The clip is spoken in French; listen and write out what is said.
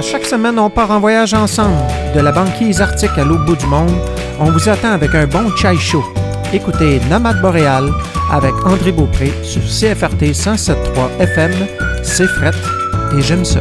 Chaque semaine, on part en voyage ensemble. De la banquise arctique à l'autre bout du monde, on vous attend avec un bon chai chaud. Écoutez Nomade Boréal avec André Beaupré sur CFRT 107.3 FM. C'est fret et j'aime ça.